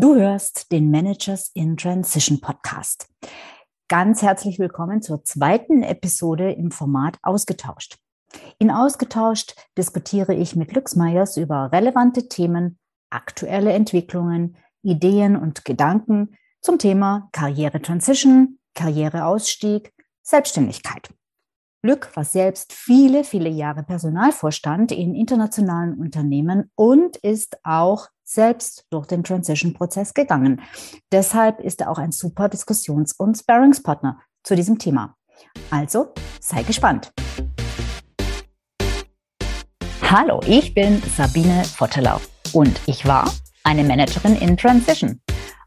Du hörst den Managers in Transition Podcast. Ganz herzlich willkommen zur zweiten Episode im Format Ausgetauscht. In Ausgetauscht diskutiere ich mit Lux Meyers über relevante Themen, aktuelle Entwicklungen, Ideen und Gedanken zum Thema Karriere Transition, Karriereausstieg, Selbstständigkeit. Lück war selbst viele, viele Jahre Personalvorstand in internationalen Unternehmen und ist auch selbst durch den Transition-Prozess gegangen. Deshalb ist er auch ein super Diskussions- und Sparringspartner zu diesem Thema. Also sei gespannt. Hallo, ich bin Sabine Vottelau und ich war eine Managerin in Transition.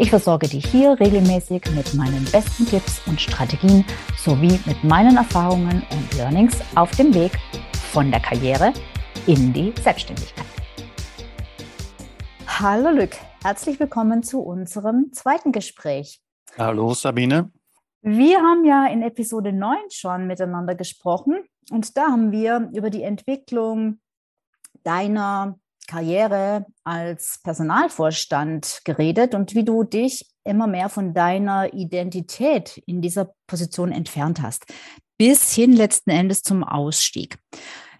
Ich versorge dich hier regelmäßig mit meinen besten Tipps und Strategien sowie mit meinen Erfahrungen und Learnings auf dem Weg von der Karriere in die Selbstständigkeit. Hallo Lück, herzlich willkommen zu unserem zweiten Gespräch. Hallo Sabine. Wir haben ja in Episode 9 schon miteinander gesprochen und da haben wir über die Entwicklung deiner Karriere als Personalvorstand geredet und wie du dich immer mehr von deiner Identität in dieser Position entfernt hast, bis hin letzten Endes zum Ausstieg.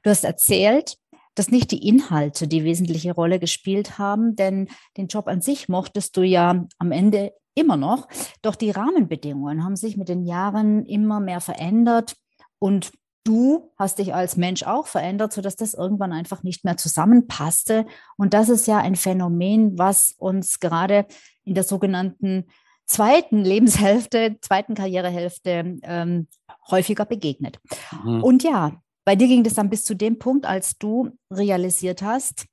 Du hast erzählt, dass nicht die Inhalte die wesentliche Rolle gespielt haben, denn den Job an sich mochtest du ja am Ende immer noch, doch die Rahmenbedingungen haben sich mit den Jahren immer mehr verändert und du hast dich als Mensch auch verändert, sodass das irgendwann einfach nicht mehr zusammenpasste. Und das ist ja ein Phänomen, was uns gerade in der sogenannten zweiten Lebenshälfte, zweiten Karrierehälfte ähm, häufiger begegnet. Mhm. Und ja, bei dir ging das dann bis zu dem Punkt, als du realisiert hast,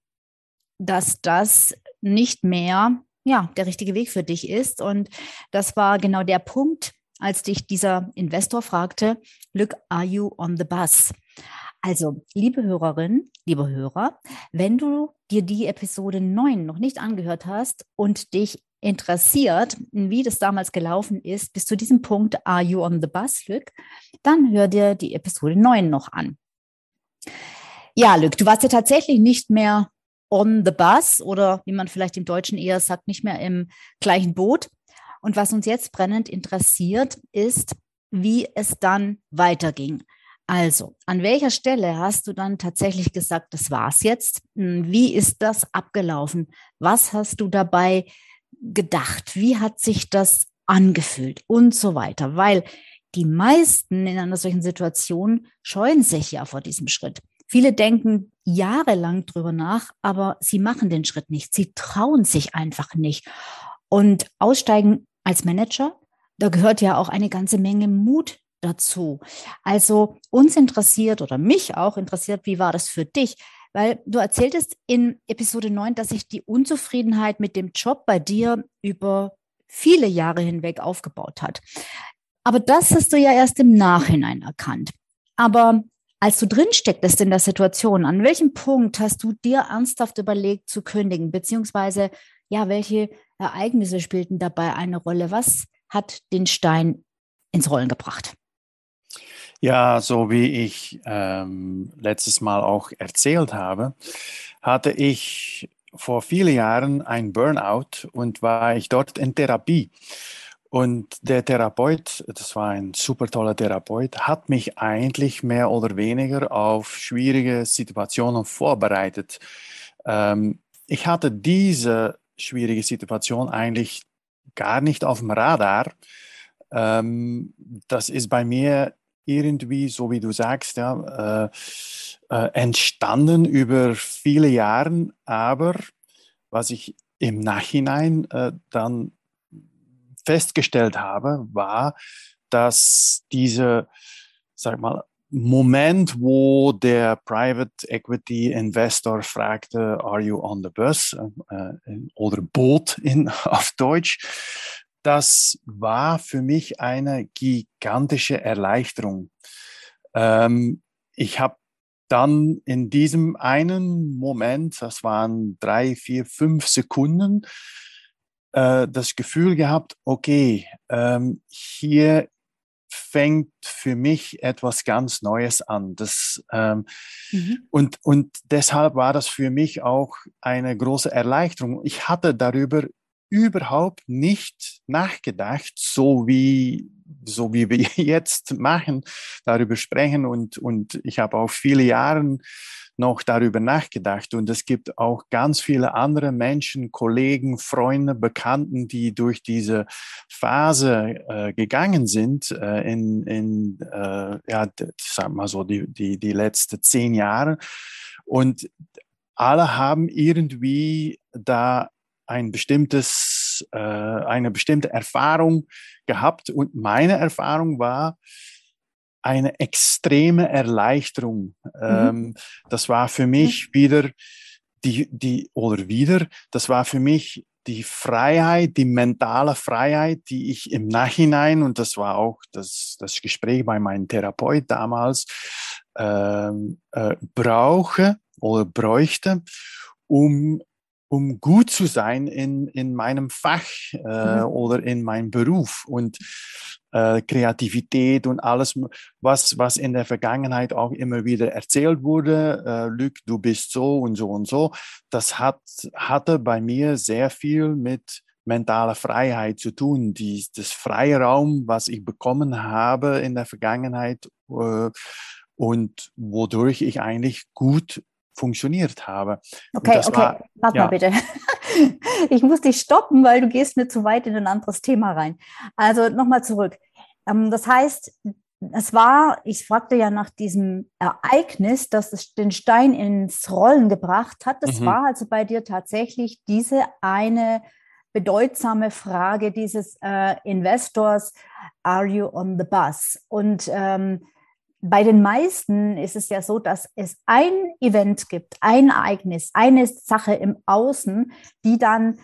dass das nicht mehr ja, der richtige Weg für dich ist. Und das war genau der Punkt, als dich dieser Investor fragte, look, are you on the bus? Also, liebe Hörerin, liebe Hörer, wenn du dir die Episode 9 noch nicht angehört hast und dich interessiert, wie das damals gelaufen ist, bis zu diesem Punkt, are you on the bus, Lück, dann hör dir die Episode 9 noch an. Ja, Lück, du warst ja tatsächlich nicht mehr on the bus oder wie man vielleicht im Deutschen eher sagt, nicht mehr im gleichen Boot, und was uns jetzt brennend interessiert, ist, wie es dann weiterging. Also, an welcher Stelle hast du dann tatsächlich gesagt, das war's jetzt? Hm, wie ist das abgelaufen? Was hast du dabei gedacht? Wie hat sich das angefühlt? Und so weiter. Weil die meisten in einer solchen Situation scheuen sich ja vor diesem Schritt. Viele denken jahrelang drüber nach, aber sie machen den Schritt nicht. Sie trauen sich einfach nicht. Und aussteigen als Manager, da gehört ja auch eine ganze Menge Mut dazu. Also uns interessiert oder mich auch interessiert, wie war das für dich? Weil du erzähltest in Episode 9, dass sich die Unzufriedenheit mit dem Job bei dir über viele Jahre hinweg aufgebaut hat. Aber das hast du ja erst im Nachhinein erkannt. Aber als du drin stecktest in der Situation, an welchem Punkt hast du dir ernsthaft überlegt zu kündigen, beziehungsweise ja, welche Ereignisse spielten dabei eine Rolle? Was hat den Stein ins Rollen gebracht? Ja, so wie ich ähm, letztes Mal auch erzählt habe, hatte ich vor vielen Jahren ein Burnout und war ich dort in Therapie. Und der Therapeut, das war ein super toller Therapeut, hat mich eigentlich mehr oder weniger auf schwierige Situationen vorbereitet. Ähm, ich hatte diese schwierige Situation eigentlich gar nicht auf dem Radar. Ähm, das ist bei mir irgendwie, so wie du sagst, ja, äh, äh, entstanden über viele Jahre, aber was ich im Nachhinein äh, dann festgestellt habe, war, dass diese, sag mal, Moment, wo der Private Equity Investor fragte, are you on the bus? Äh, oder Boot in, auf Deutsch. das war für mich eine gigantische Erleichterung. Ähm, ich habe dann in diesem einen Moment, das waren drei, vier, fünf Sekunden, äh, das Gefühl gehabt, okay, ähm, hier fängt für mich etwas ganz Neues an. Das, ähm, mhm. und, und deshalb war das für mich auch eine große Erleichterung. Ich hatte darüber überhaupt nicht nachgedacht, so wie, so wie wir jetzt machen, darüber sprechen. Und, und ich habe auch viele Jahre noch darüber nachgedacht. Und es gibt auch ganz viele andere Menschen, Kollegen, Freunde, Bekannten, die durch diese Phase äh, gegangen sind äh, in, in äh, ja, sag mal so, die, die, die letzten zehn Jahre. Und alle haben irgendwie da ein bestimmtes, äh, eine bestimmte Erfahrung gehabt. Und meine Erfahrung war, eine extreme Erleichterung. Mhm. Ähm, das war für mich wieder die, die, oder wieder, das war für mich die Freiheit, die mentale Freiheit, die ich im Nachhinein, und das war auch das, das Gespräch bei meinem Therapeut damals, ähm, äh, brauche oder bräuchte, um um gut zu sein in, in meinem Fach äh, mhm. oder in meinem Beruf und äh, Kreativität und alles, was, was in der Vergangenheit auch immer wieder erzählt wurde, äh, Luc, du bist so und so und so, das hat, hatte bei mir sehr viel mit mentaler Freiheit zu tun. Die, das Freiraum, was ich bekommen habe in der Vergangenheit äh, und wodurch ich eigentlich gut funktioniert habe. Okay, okay, war, warte ja. mal bitte. Ich muss dich stoppen, weil du gehst mir zu weit in ein anderes Thema rein. Also nochmal zurück. Ähm, das heißt, es war, ich fragte ja nach diesem Ereignis, das den Stein ins Rollen gebracht hat. Das mhm. war also bei dir tatsächlich diese eine bedeutsame Frage dieses äh, Investors, are you on the bus? Und ähm, bei den meisten ist es ja so, dass es ein Event gibt, ein Ereignis, eine Sache im Außen, die dann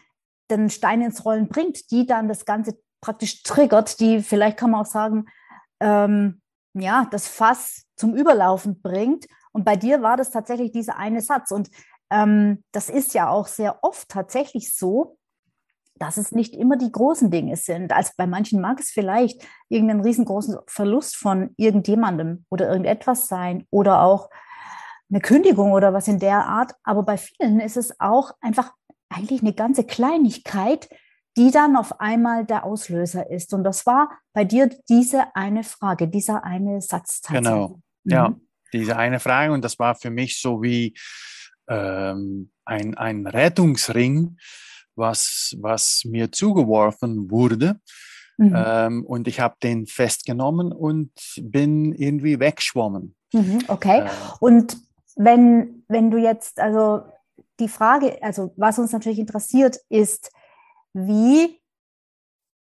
den Stein ins Rollen bringt, die dann das Ganze praktisch triggert, die vielleicht kann man auch sagen, ähm, ja, das Fass zum Überlaufen bringt. Und bei dir war das tatsächlich dieser eine Satz. Und ähm, das ist ja auch sehr oft tatsächlich so, dass es nicht immer die großen Dinge sind. Als bei manchen mag es vielleicht irgendeinen riesengroßen Verlust von irgendjemandem oder irgendetwas sein oder auch eine Kündigung oder was in der Art. Aber bei vielen ist es auch einfach eigentlich eine ganze Kleinigkeit, die dann auf einmal der Auslöser ist. Und das war bei dir diese eine Frage, dieser eine Satz. Genau, mhm. ja, diese eine Frage. Und das war für mich so wie ähm, ein, ein Rettungsring, was, was mir zugeworfen wurde. Mhm. Ähm, und ich habe den festgenommen und bin irgendwie weggeschwommen. Mhm, okay. Äh, und wenn, wenn du jetzt, also die Frage, also was uns natürlich interessiert, ist, wie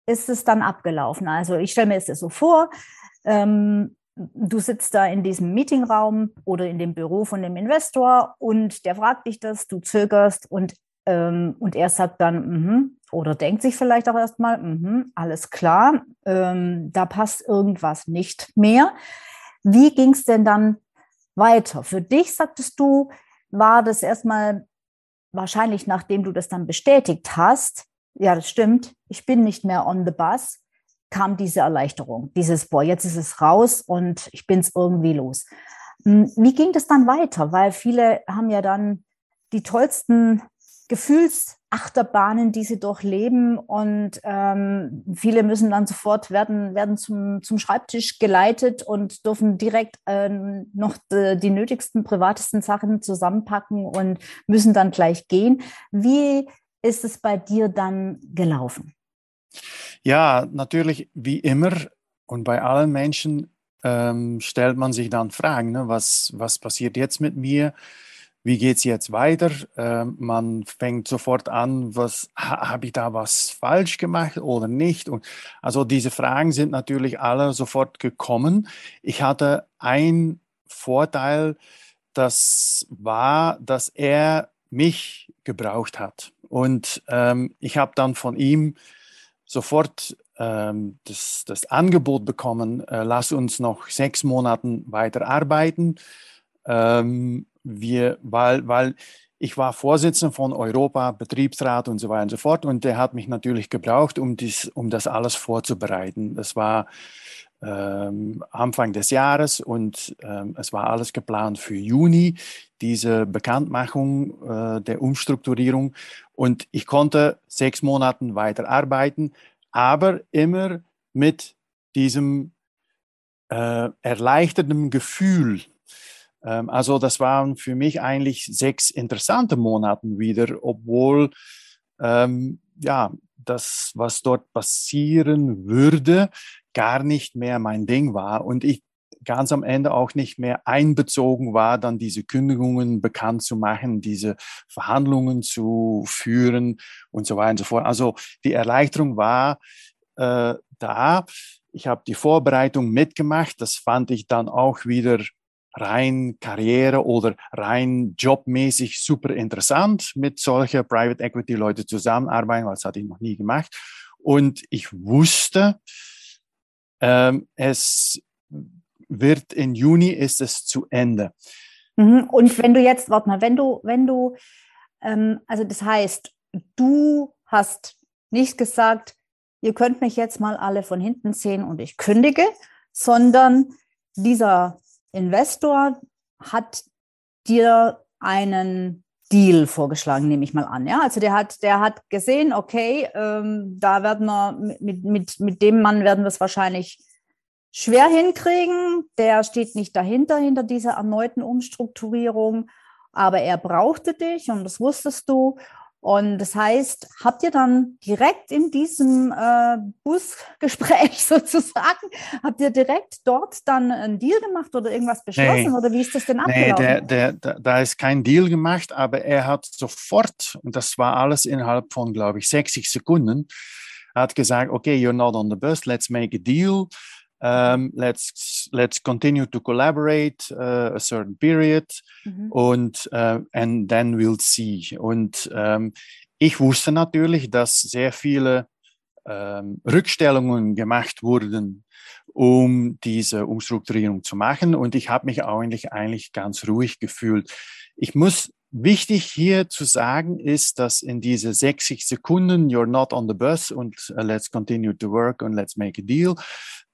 ist es dann abgelaufen? Also ich stelle mir es so vor, ähm, du sitzt da in diesem Meetingraum oder in dem Büro von dem Investor und der fragt dich das, du zögerst und ähm, und er sagt dann, mm oder denkt sich vielleicht auch erstmal, mm alles klar, ähm, da passt irgendwas nicht mehr. Wie ging es denn dann weiter? Für dich, sagtest du, war das erstmal wahrscheinlich, nachdem du das dann bestätigt hast, ja, das stimmt, ich bin nicht mehr on the bus, kam diese Erleichterung, dieses, boah, jetzt ist es raus und ich bin es irgendwie los. Hm, wie ging das dann weiter? Weil viele haben ja dann die tollsten Gefühlsachterbahnen, die sie durchleben und ähm, viele müssen dann sofort werden, werden zum, zum Schreibtisch geleitet und dürfen direkt äh, noch die, die nötigsten, privatesten Sachen zusammenpacken und müssen dann gleich gehen. Wie ist es bei dir dann gelaufen? Ja, natürlich wie immer und bei allen Menschen ähm, stellt man sich dann Fragen, ne? was, was passiert jetzt mit mir? Wie geht es jetzt weiter? Äh, man fängt sofort an, was ha, habe ich da was falsch gemacht oder nicht? Und also diese Fragen sind natürlich alle sofort gekommen. Ich hatte einen Vorteil, das war, dass er mich gebraucht hat. Und ähm, ich habe dann von ihm sofort ähm, das, das Angebot bekommen, äh, lass uns noch sechs Monate weiter arbeiten. Ähm, wir, weil, weil ich war Vorsitzender von Europa, Betriebsrat und so weiter und so fort. Und der hat mich natürlich gebraucht, um, dies, um das alles vorzubereiten. Das war ähm, Anfang des Jahres und ähm, es war alles geplant für Juni, diese Bekanntmachung äh, der Umstrukturierung. Und ich konnte sechs Monate weiter arbeiten, aber immer mit diesem äh, erleichterten Gefühl, ähm, also das waren für mich eigentlich sechs interessante Monate wieder, obwohl ähm, ja, das, was dort passieren würde, gar nicht mehr mein Ding war und ich ganz am Ende auch nicht mehr einbezogen war, dann diese Kündigungen bekannt zu machen, diese Verhandlungen zu führen und so weiter und so fort. Also die Erleichterung war äh, da. Ich habe die Vorbereitung mitgemacht. Das fand ich dann auch wieder rein Karriere oder rein jobmäßig super interessant mit solcher Private Equity Leute zusammenarbeiten, weil das hatte ich noch nie gemacht. Und ich wusste, ähm, es wird in Juni ist es zu Ende. Mhm. Und wenn du jetzt, warte mal, wenn du, wenn du, ähm, also das heißt, du hast nicht gesagt, ihr könnt mich jetzt mal alle von hinten sehen und ich kündige, sondern dieser Investor hat dir einen Deal vorgeschlagen, nehme ich mal an. Ja, also der hat, der hat gesehen, okay, ähm, da werden wir mit, mit, mit dem Mann werden wir es wahrscheinlich schwer hinkriegen. Der steht nicht dahinter, hinter dieser erneuten Umstrukturierung, aber er brauchte dich und das wusstest du. Und das heißt, habt ihr dann direkt in diesem äh, Busgespräch sozusagen, habt ihr direkt dort dann einen Deal gemacht oder irgendwas beschlossen nee, oder wie ist das denn abgelaufen? Nee, der, der, da ist kein Deal gemacht, aber er hat sofort, und das war alles innerhalb von, glaube ich, 60 Sekunden, hat gesagt, okay, you're not on the bus, let's make a deal. Um, let's let's continue to collaborate uh, a certain period mhm. und uh, and then we'll see. Und um, ich wusste natürlich, dass sehr viele um, Rückstellungen gemacht wurden, um diese Umstrukturierung zu machen. Und ich habe mich eigentlich eigentlich ganz ruhig gefühlt. Ich muss Wichtig hier zu sagen ist, dass in diese 60 Sekunden, you're not on the bus und uh, let's continue to work und let's make a deal,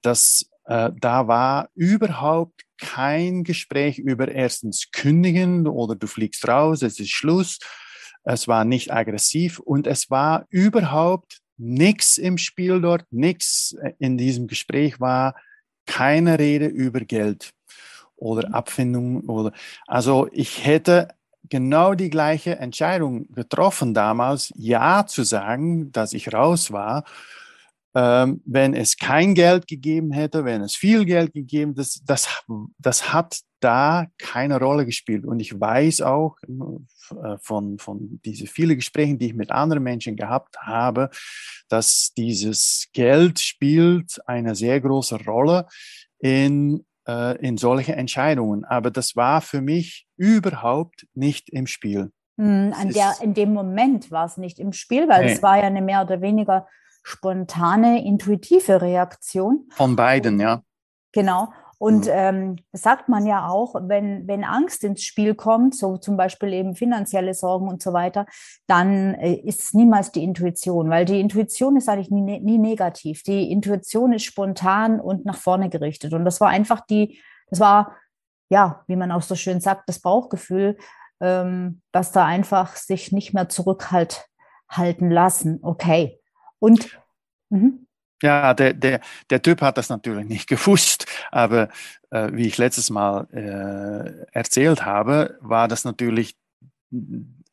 dass äh, da war überhaupt kein Gespräch über erstens kündigen oder du fliegst raus, es ist Schluss. Es war nicht aggressiv und es war überhaupt nichts im Spiel dort, nichts in diesem Gespräch war keine Rede über Geld oder Abfindung oder also ich hätte genau die gleiche Entscheidung getroffen damals, ja zu sagen, dass ich raus war ähm, wenn es kein Geld gegeben hätte, wenn es viel Geld gegeben, das, das, das hat da keine Rolle gespielt. Und ich weiß auch äh, von, von diesen vielen Gesprächen, die ich mit anderen Menschen gehabt habe, dass dieses Geld spielt eine sehr große Rolle in, äh, in solche Entscheidungen. Aber das war für mich überhaupt nicht im Spiel. Hm, an der, in dem Moment war es nicht im Spiel, weil nee. es war ja eine mehr oder weniger spontane, intuitive Reaktion. Von beiden, ja. Genau. Und mhm. ähm, das sagt man ja auch, wenn, wenn Angst ins Spiel kommt, so zum Beispiel eben finanzielle Sorgen und so weiter, dann äh, ist es niemals die Intuition, weil die Intuition ist eigentlich nie, nie negativ. Die Intuition ist spontan und nach vorne gerichtet. Und das war einfach die, das war, ja, wie man auch so schön sagt, das Bauchgefühl, ähm, dass da einfach sich nicht mehr zurückhalten lassen. Okay, und mhm. Ja, der, der, der Typ hat das natürlich nicht gewusst, aber äh, wie ich letztes Mal äh, erzählt habe, war das natürlich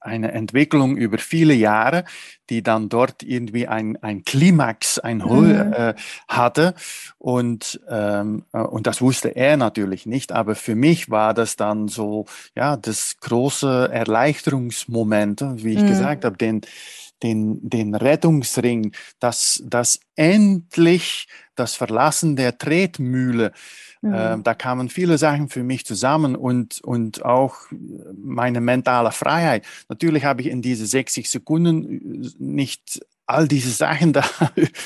eine Entwicklung über viele Jahre, die dann dort irgendwie ein, ein Klimax, ein mhm. äh, hatte. Und, ähm, äh, und das wusste er natürlich nicht. Aber für mich war das dann so, ja, das große Erleichterungsmoment, wie ich mhm. gesagt habe, den, den, den Rettungsring, dass, dass endlich das Verlassen der Tretmühle, mhm. äh, da kamen viele Sachen für mich zusammen und, und auch meine mentale Freiheit. Natürlich habe ich in diese 60 Sekunden nicht all diese Sachen da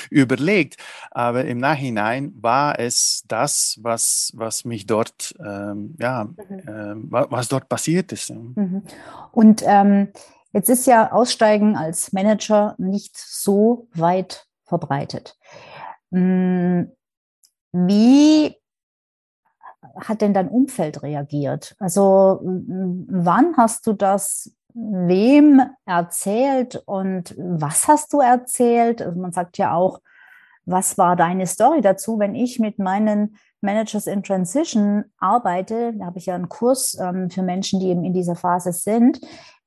überlegt. Aber im Nachhinein war es das, was, was mich dort, ähm, ja, mhm. äh, was dort passiert ist. Mhm. Und ähm, jetzt ist ja Aussteigen als Manager nicht so weit verbreitet. Hm, wie hat denn dein Umfeld reagiert? Also wann hast du das wem erzählt und was hast du erzählt? Also man sagt ja auch, was war deine Story dazu, wenn ich mit meinen Managers in Transition arbeite, da habe ich ja einen Kurs ähm, für Menschen, die eben in dieser Phase sind,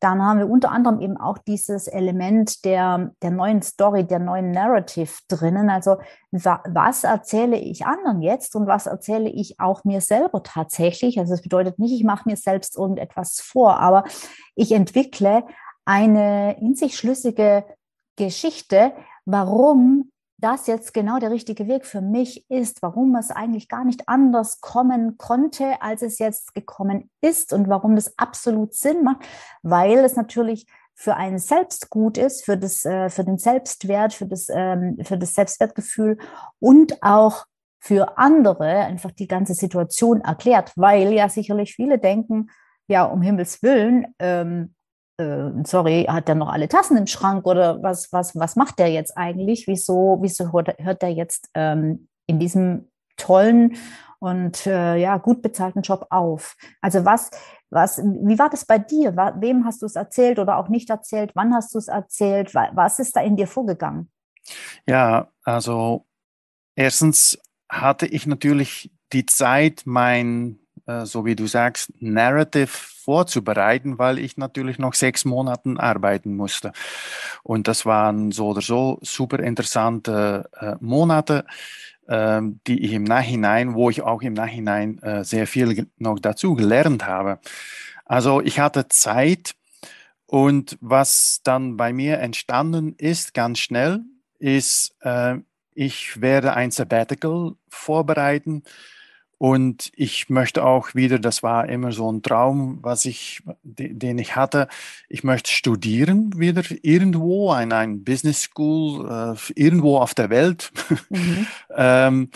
dann haben wir unter anderem eben auch dieses Element der, der neuen Story, der neuen Narrative drinnen. Also wa was erzähle ich anderen jetzt und was erzähle ich auch mir selber tatsächlich? Also das bedeutet nicht, ich mache mir selbst irgendetwas vor, aber ich entwickle eine in sich schlüssige Geschichte, warum das jetzt genau der richtige Weg für mich ist, warum es eigentlich gar nicht anders kommen konnte, als es jetzt gekommen ist und warum das absolut Sinn macht, weil es natürlich für einen selbst gut ist, für, das, äh, für den Selbstwert, für das, ähm, für das Selbstwertgefühl und auch für andere einfach die ganze Situation erklärt, weil ja sicherlich viele denken, ja, um Himmels Willen, ähm, äh, sorry, hat er noch alle Tassen im Schrank oder was, was, was macht der jetzt eigentlich? Wieso, wieso hört, er jetzt ähm, in diesem tollen und äh, ja, gut bezahlten Job auf? Also was, was, wie war das bei dir? Wem hast du es erzählt oder auch nicht erzählt? Wann hast du es erzählt? Was ist da in dir vorgegangen? Ja, also erstens hatte ich natürlich die Zeit, mein so wie du sagst, Narrative vorzubereiten, weil ich natürlich noch sechs Monaten arbeiten musste. Und das waren so oder so super interessante äh, Monate, äh, die ich im Nachhinein, wo ich auch im Nachhinein äh, sehr viel noch dazu gelernt habe. Also ich hatte Zeit und was dann bei mir entstanden ist, ganz schnell, ist, äh, ich werde ein Sabbatical vorbereiten und ich möchte auch wieder, das war immer so ein Traum, was ich, den ich hatte, ich möchte studieren wieder irgendwo, in einer Business School, äh, irgendwo auf der Welt. Mhm. ähm,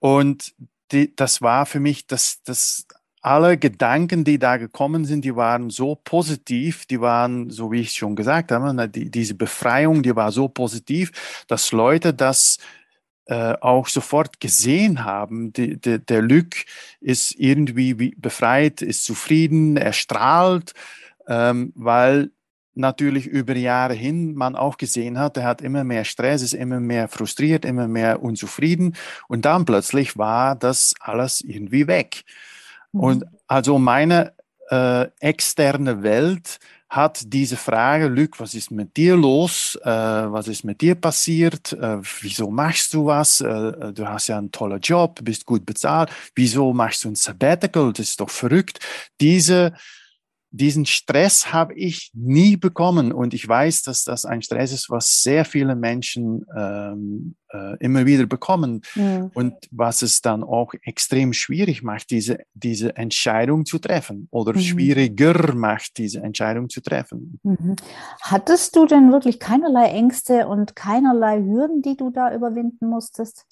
und die, das war für mich, das, das, alle Gedanken, die da gekommen sind, die waren so positiv, die waren, so wie ich schon gesagt habe, die, diese Befreiung, die war so positiv, dass Leute das äh, auch sofort gesehen haben, die, die, der Luc ist irgendwie befreit, ist zufrieden, er strahlt, ähm, weil natürlich über Jahre hin man auch gesehen hat, er hat immer mehr Stress, ist immer mehr frustriert, immer mehr unzufrieden und dann plötzlich war das alles irgendwie weg. Mhm. Und also meine äh, externe Welt hat diese Frage, Luc, was ist mit dir los? Äh, was ist mit dir passiert? Wieso machst du was? Du hast ja einen tollen Job, bist gut bezahlt. Wieso machst du ein Sabbatical? Das ist doch verrückt. Diese diesen Stress habe ich nie bekommen und ich weiß, dass das ein Stress ist, was sehr viele Menschen ähm, äh, immer wieder bekommen mhm. und was es dann auch extrem schwierig macht, diese, diese Entscheidung zu treffen oder mhm. schwieriger macht, diese Entscheidung zu treffen. Mhm. Hattest du denn wirklich keinerlei Ängste und keinerlei Hürden, die du da überwinden musstest?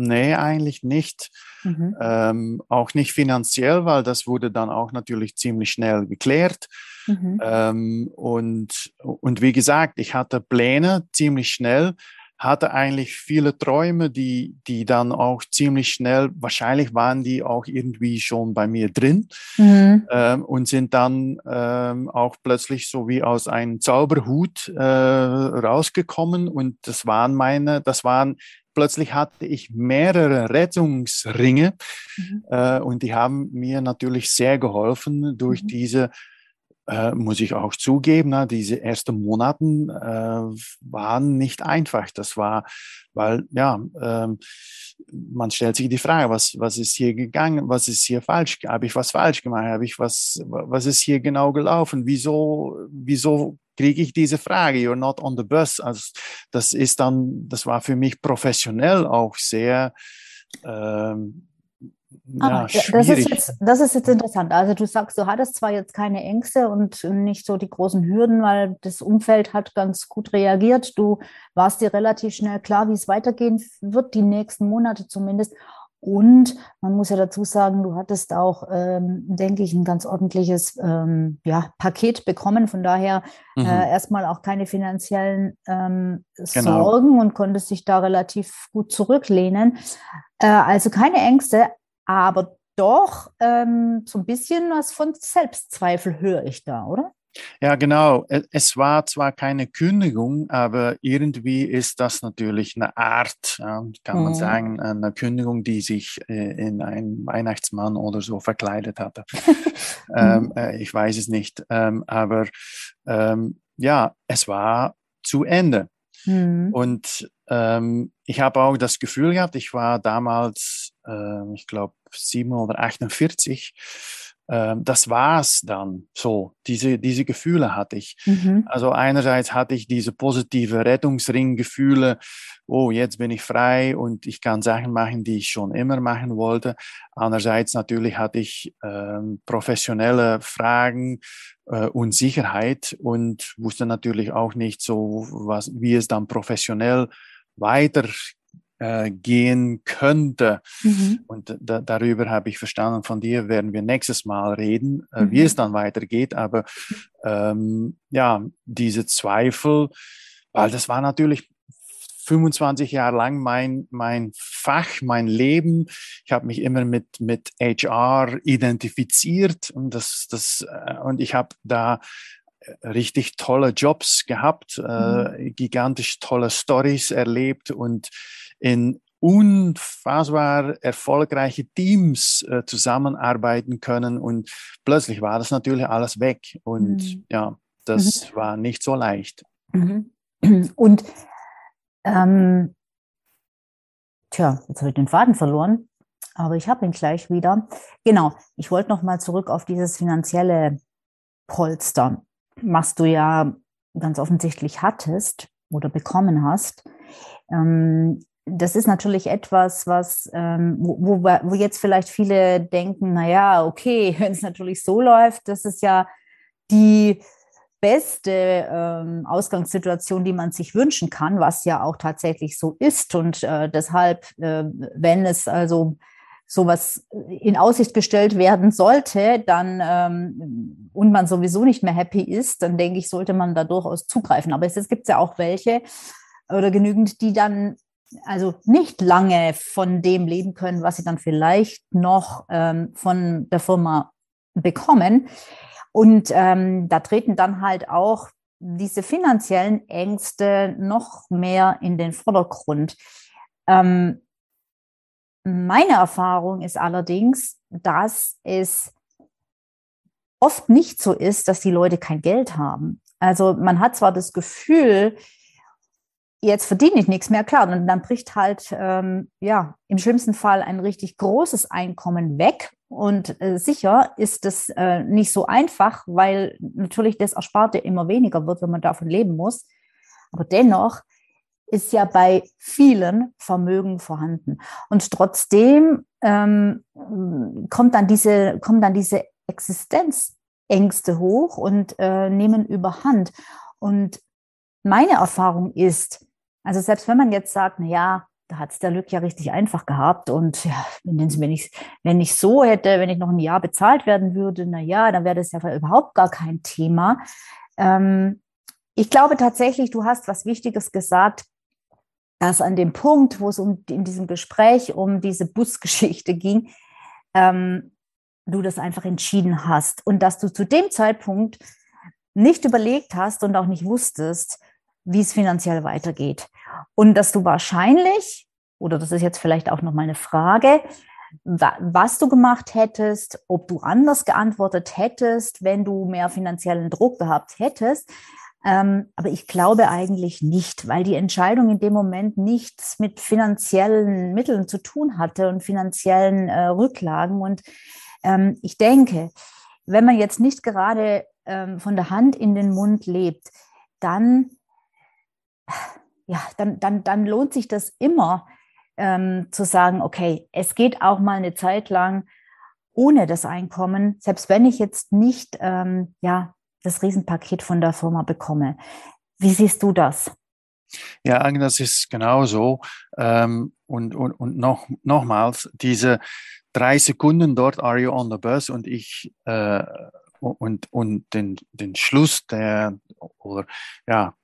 Nee, eigentlich nicht. Mhm. Ähm, auch nicht finanziell, weil das wurde dann auch natürlich ziemlich schnell geklärt. Mhm. Ähm, und, und wie gesagt, ich hatte Pläne ziemlich schnell, hatte eigentlich viele Träume, die, die dann auch ziemlich schnell, wahrscheinlich waren die auch irgendwie schon bei mir drin mhm. ähm, und sind dann ähm, auch plötzlich so wie aus einem Zauberhut äh, rausgekommen und das waren meine, das waren plötzlich hatte ich mehrere Rettungsringe mhm. äh, und die haben mir natürlich sehr geholfen durch mhm. diese äh, muss ich auch zugeben, na, diese ersten Monaten äh, waren nicht einfach. Das war, weil, ja, ähm, man stellt sich die Frage, was, was ist hier gegangen, was ist hier falsch, habe ich was falsch gemacht, habe ich was, was ist hier genau gelaufen, wieso, wieso kriege ich diese Frage, you're not on the bus. Also das ist dann, das war für mich professionell auch sehr, ähm, ja, das, ist jetzt, das ist jetzt interessant. Also du sagst, du hattest zwar jetzt keine Ängste und nicht so die großen Hürden, weil das Umfeld hat ganz gut reagiert. Du warst dir relativ schnell klar, wie es weitergehen wird, die nächsten Monate zumindest. Und man muss ja dazu sagen, du hattest auch, ähm, denke ich, ein ganz ordentliches ähm, ja, Paket bekommen. Von daher mhm. äh, erstmal auch keine finanziellen ähm, genau. Sorgen und konntest dich da relativ gut zurücklehnen. Äh, also keine Ängste, aber doch ähm, so ein bisschen was von Selbstzweifel höre ich da, oder? Ja, genau. Es war zwar keine Kündigung, aber irgendwie ist das natürlich eine Art, kann man mhm. sagen, eine Kündigung, die sich äh, in einen Weihnachtsmann oder so verkleidet hatte. ähm, mhm. äh, ich weiß es nicht. Ähm, aber ähm, ja, es war zu Ende. Mhm. Und ähm, ich habe auch das Gefühl gehabt, ich war damals, äh, ich glaube, 7 oder 48 ähm, das war's dann so. Diese, diese Gefühle hatte ich. Mhm. Also einerseits hatte ich diese positive Rettungsring-Gefühle, oh, jetzt bin ich frei und ich kann Sachen machen, die ich schon immer machen wollte. Andererseits natürlich hatte ich ähm, professionelle Fragen äh, und Sicherheit und wusste natürlich auch nicht so, was, wie es dann professionell weiter äh, gehen könnte. Mhm. Und da, darüber habe ich verstanden, von dir werden wir nächstes Mal reden, äh, mhm. wie es dann weitergeht. Aber ähm, ja, diese Zweifel, weil das war natürlich 25 Jahre lang mein, mein Fach, mein Leben. Ich habe mich immer mit, mit HR identifiziert und, das, das, äh, und ich habe da richtig tolle Jobs gehabt, mhm. äh, gigantisch tolle Stories erlebt und in unfassbar erfolgreiche Teams äh, zusammenarbeiten können und plötzlich war das natürlich alles weg und mhm. ja, das mhm. war nicht so leicht. Mhm. Und ähm, tja, jetzt habe ich den Faden verloren, aber ich habe ihn gleich wieder. Genau, ich wollte noch mal zurück auf dieses finanzielle Polster, was du ja ganz offensichtlich hattest oder bekommen hast. Ähm, das ist natürlich etwas, was, ähm, wo, wo, jetzt vielleicht viele denken, naja, okay, wenn es natürlich so läuft, das ist ja die beste ähm, Ausgangssituation, die man sich wünschen kann, was ja auch tatsächlich so ist. Und äh, deshalb, äh, wenn es also sowas in Aussicht gestellt werden sollte, dann ähm, und man sowieso nicht mehr happy ist, dann denke ich, sollte man da durchaus zugreifen. Aber es gibt ja auch welche oder genügend, die dann also nicht lange von dem leben können, was sie dann vielleicht noch ähm, von der Firma bekommen. Und ähm, da treten dann halt auch diese finanziellen Ängste noch mehr in den Vordergrund. Ähm, meine Erfahrung ist allerdings, dass es oft nicht so ist, dass die Leute kein Geld haben. Also man hat zwar das Gefühl, jetzt verdiene ich nichts mehr, klar, und dann bricht halt, ähm, ja, im schlimmsten Fall ein richtig großes Einkommen weg. Und äh, sicher ist es äh, nicht so einfach, weil natürlich das Ersparte immer weniger wird, wenn man davon leben muss. Aber dennoch ist ja bei vielen Vermögen vorhanden. Und trotzdem ähm, kommt dann diese, kommen dann diese Existenzängste hoch und äh, nehmen überhand. Und meine Erfahrung ist, also selbst wenn man jetzt sagt, na ja, da hat es der Lück ja richtig einfach gehabt und ja, wenn ich wenn ich so hätte, wenn ich noch ein Jahr bezahlt werden würde, na ja, dann wäre das ja überhaupt gar kein Thema. Ähm, ich glaube tatsächlich, du hast was Wichtiges gesagt, dass an dem Punkt, wo es um in diesem Gespräch um diese Busgeschichte ging, ähm, du das einfach entschieden hast und dass du zu dem Zeitpunkt nicht überlegt hast und auch nicht wusstest, wie es finanziell weitergeht. Und dass du wahrscheinlich, oder das ist jetzt vielleicht auch noch mal eine Frage, was du gemacht hättest, ob du anders geantwortet hättest, wenn du mehr finanziellen Druck gehabt hättest. Ähm, aber ich glaube eigentlich nicht, weil die Entscheidung in dem Moment nichts mit finanziellen Mitteln zu tun hatte und finanziellen äh, Rücklagen. Und ähm, ich denke, wenn man jetzt nicht gerade ähm, von der Hand in den Mund lebt, dann ja, dann, dann, dann lohnt sich das immer, ähm, zu sagen, okay, es geht auch mal eine Zeit lang ohne das Einkommen, selbst wenn ich jetzt nicht ähm, ja, das Riesenpaket von der Firma bekomme. Wie siehst du das? Ja, das ist genauso. Ähm, und und, und noch, nochmals, diese drei Sekunden dort, are you on the bus? Und ich äh, und, und den, den Schluss der, oder ja,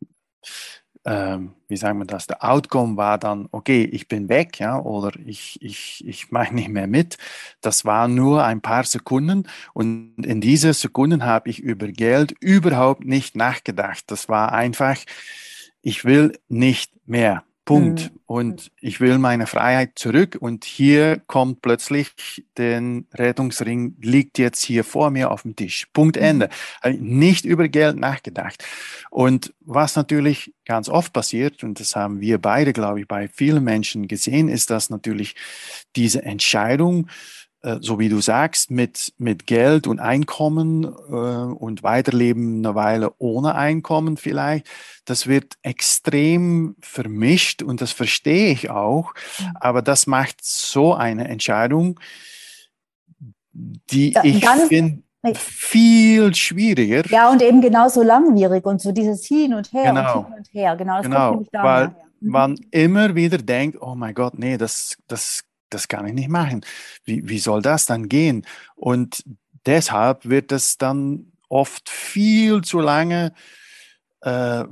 ähm, wie sagen wir das, der Outcome war dann, okay, ich bin weg, ja, oder ich, ich, ich mache nicht mehr mit. Das war nur ein paar Sekunden und in diese Sekunden habe ich über Geld überhaupt nicht nachgedacht. Das war einfach, ich will nicht mehr. Punkt. Mhm. Und ich will meine Freiheit zurück. Und hier kommt plötzlich den Rettungsring, liegt jetzt hier vor mir auf dem Tisch. Punkt mhm. Ende. Nicht über Geld nachgedacht. Und was natürlich ganz oft passiert, und das haben wir beide, glaube ich, bei vielen Menschen gesehen, ist, dass natürlich diese Entscheidung, so wie du sagst, mit, mit Geld und Einkommen äh, und Weiterleben eine Weile ohne Einkommen vielleicht, das wird extrem vermischt und das verstehe ich auch. Aber das macht so eine Entscheidung, die ja, ich finde viel schwieriger. Ja, und eben genauso langwierig und so dieses Hin und Her genau. und Hin und Her. Genau, das genau. kommt weil mhm. man immer wieder denkt, oh mein Gott, nee, das, das das kann ich nicht machen. Wie, wie soll das dann gehen? Und deshalb wird es dann oft viel zu lange äh,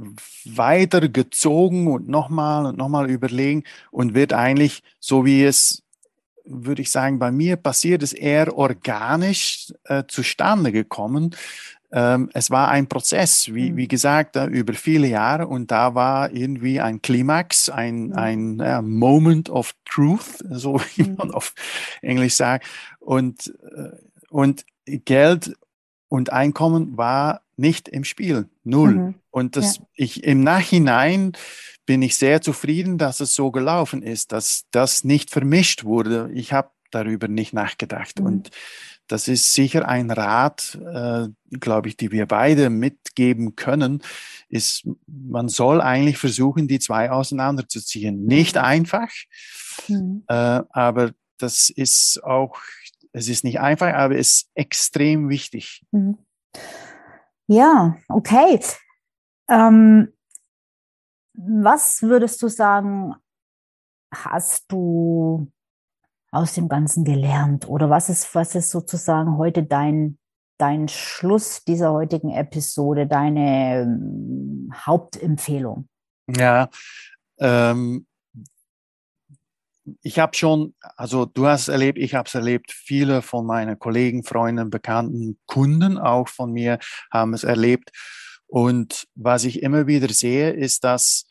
weitergezogen und nochmal und nochmal überlegen und wird eigentlich, so wie es, würde ich sagen, bei mir passiert, ist eher organisch äh, zustande gekommen, ähm, es war ein Prozess, wie, mhm. wie gesagt, äh, über viele Jahre und da war irgendwie ein Klimax, ein, mhm. ein äh, Moment of Truth, so wie mhm. man auf Englisch sagt. Und, äh, und Geld und Einkommen war nicht im Spiel, null. Mhm. Und das, ja. ich im Nachhinein bin ich sehr zufrieden, dass es so gelaufen ist, dass das nicht vermischt wurde. Ich habe darüber nicht nachgedacht. Mhm. Und das ist sicher ein Rat, äh, glaube ich, die wir beide mitgeben können, ist, man soll eigentlich versuchen, die zwei auseinanderzuziehen. Nicht einfach, mhm. äh, aber das ist auch, es ist nicht einfach, aber es ist extrem wichtig. Mhm. Ja, okay. Ähm, was würdest du sagen, hast du aus dem Ganzen gelernt? Oder was ist, was ist sozusagen heute dein, dein Schluss dieser heutigen Episode, deine ähm, Hauptempfehlung? Ja, ähm, ich habe schon, also du hast erlebt, ich habe es erlebt, viele von meinen Kollegen, Freunden, Bekannten, Kunden auch von mir haben es erlebt. Und was ich immer wieder sehe, ist, dass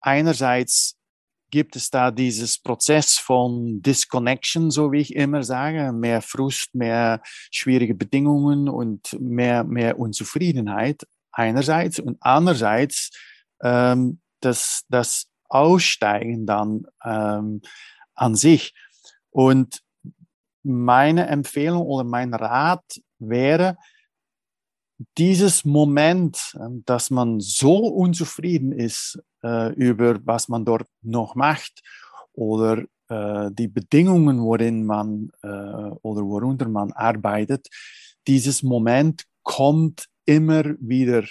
einerseits gibt es da dieses Prozess von Disconnection, so wie ich immer sage, mehr Frust, mehr schwierige Bedingungen und mehr, mehr Unzufriedenheit einerseits und andererseits ähm, das, das Aussteigen dann ähm, an sich. Und meine Empfehlung oder mein Rat wäre, dieses Moment, ähm, dass man so unzufrieden ist äh, über was man dort noch macht oder äh, die Bedingungen, worin man äh, oder worunter man arbeitet, dieses Moment kommt immer wieder,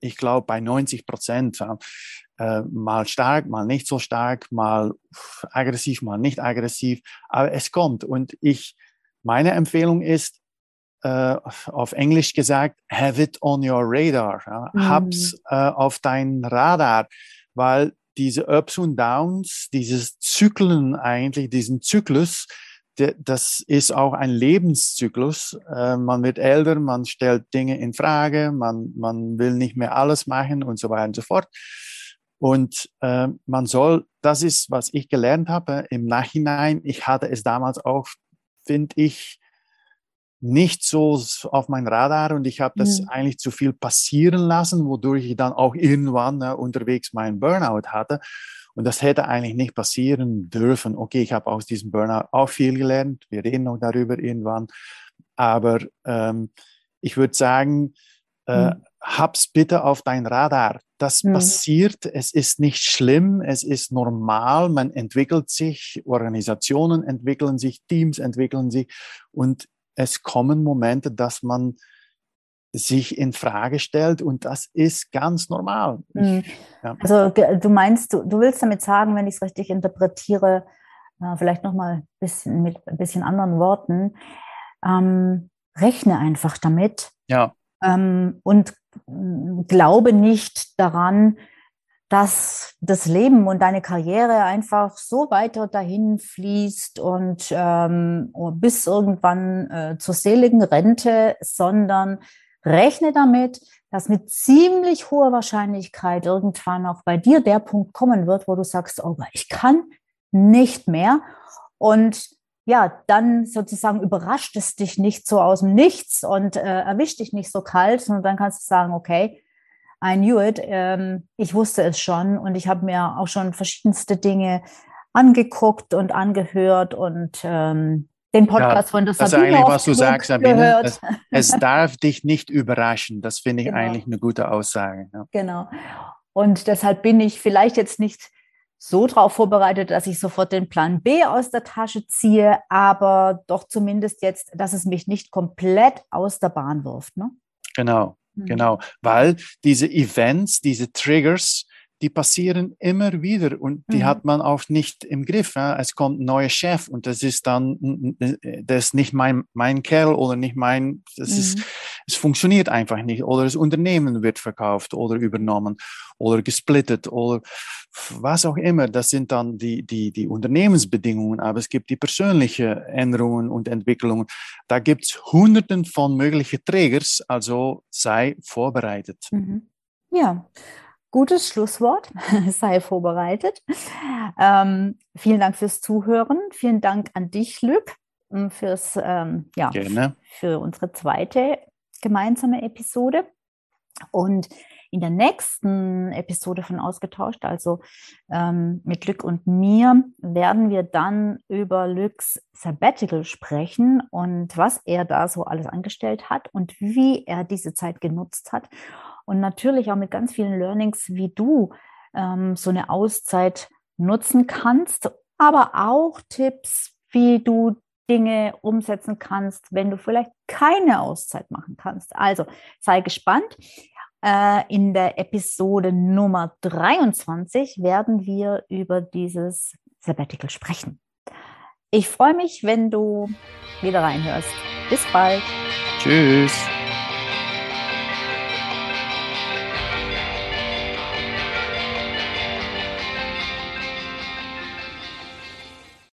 ich glaube bei 90 Prozent, äh, mal stark, mal nicht so stark, mal aggressiv, mal nicht aggressiv, aber es kommt. Und ich, meine Empfehlung ist, äh, auf Englisch gesagt, have it on your radar. Ja? Mhm. Hab's äh, auf dein Radar, weil diese Ups und Downs, dieses Zyklen eigentlich, diesen Zyklus, de, das ist auch ein Lebenszyklus. Äh, man wird älter, man stellt Dinge in Frage, man, man will nicht mehr alles machen und so weiter und so fort. Und äh, man soll, das ist, was ich gelernt habe im Nachhinein. Ich hatte es damals auch, finde ich, nicht so auf mein Radar und ich habe das mhm. eigentlich zu viel passieren lassen, wodurch ich dann auch irgendwann äh, unterwegs meinen Burnout hatte. Und das hätte eigentlich nicht passieren dürfen. Okay, ich habe aus diesem Burnout auch viel gelernt. Wir reden noch darüber irgendwann. Aber ähm, ich würde sagen, äh, mhm. hab's bitte auf dein Radar. Das mhm. passiert, es ist nicht schlimm, es ist normal, man entwickelt sich, Organisationen entwickeln sich, Teams entwickeln sich und es kommen Momente, dass man sich in Frage stellt und das ist ganz normal. Mhm. Ich, ja. Also du meinst, du, du willst damit sagen, wenn ich es richtig interpretiere, äh, vielleicht nochmal bisschen mit ein bisschen anderen Worten, ähm, rechne einfach damit ja. ähm, und glaube nicht daran, dass das Leben und deine Karriere einfach so weiter dahin fließt und ähm, bis irgendwann äh, zur seligen Rente, sondern rechne damit, dass mit ziemlich hoher Wahrscheinlichkeit irgendwann auch bei dir der Punkt kommen wird, wo du sagst, oh, ich kann nicht mehr. Und ja, dann sozusagen überrascht es dich nicht so aus dem Nichts und äh, erwischt dich nicht so kalt, sondern dann kannst du sagen, okay, I knew it, ähm, ich wusste es schon und ich habe mir auch schon verschiedenste Dinge angeguckt und angehört und ähm, den Podcast ja, von der Sabine. Das ist eigentlich, was du sagst, Sabine. Es, es, darf dich nicht überraschen. Das finde ich genau. eigentlich eine gute Aussage. Ja. Genau. Und deshalb bin ich vielleicht jetzt nicht so darauf vorbereitet, dass ich sofort den Plan B aus der Tasche ziehe, aber doch zumindest jetzt, dass es mich nicht komplett aus der Bahn wirft. Ne? Genau. Genau, weil diese Events, diese Triggers, die passieren immer wieder und die mhm. hat man auch nicht im Griff. Ja? Es kommt ein neuer Chef und das ist dann, das ist nicht mein, mein Kerl oder nicht mein, das mhm. ist, es funktioniert einfach nicht oder das Unternehmen wird verkauft oder übernommen oder gesplittet oder was auch immer. Das sind dann die, die, die Unternehmensbedingungen, aber es gibt die persönlichen Änderungen und Entwicklungen. Da gibt es hunderten von möglichen Trägers, also sei vorbereitet. Mhm. Ja, Gutes Schlusswort. Sei vorbereitet. Ähm, vielen Dank fürs Zuhören. Vielen Dank an dich, Lück, ähm, fürs, ähm, ja, Gerne. für unsere zweite gemeinsame Episode. Und in der nächsten Episode von Ausgetauscht, also ähm, mit Lück und mir, werden wir dann über Lücks Sabbatical sprechen und was er da so alles angestellt hat und wie er diese Zeit genutzt hat und natürlich auch mit ganz vielen Learnings, wie du ähm, so eine Auszeit nutzen kannst, aber auch Tipps, wie du Dinge umsetzen kannst, wenn du vielleicht keine Auszeit machen kannst. Also sei gespannt. Äh, in der Episode Nummer 23 werden wir über dieses Sabbatical sprechen. Ich freue mich, wenn du wieder reinhörst. Bis bald. Tschüss.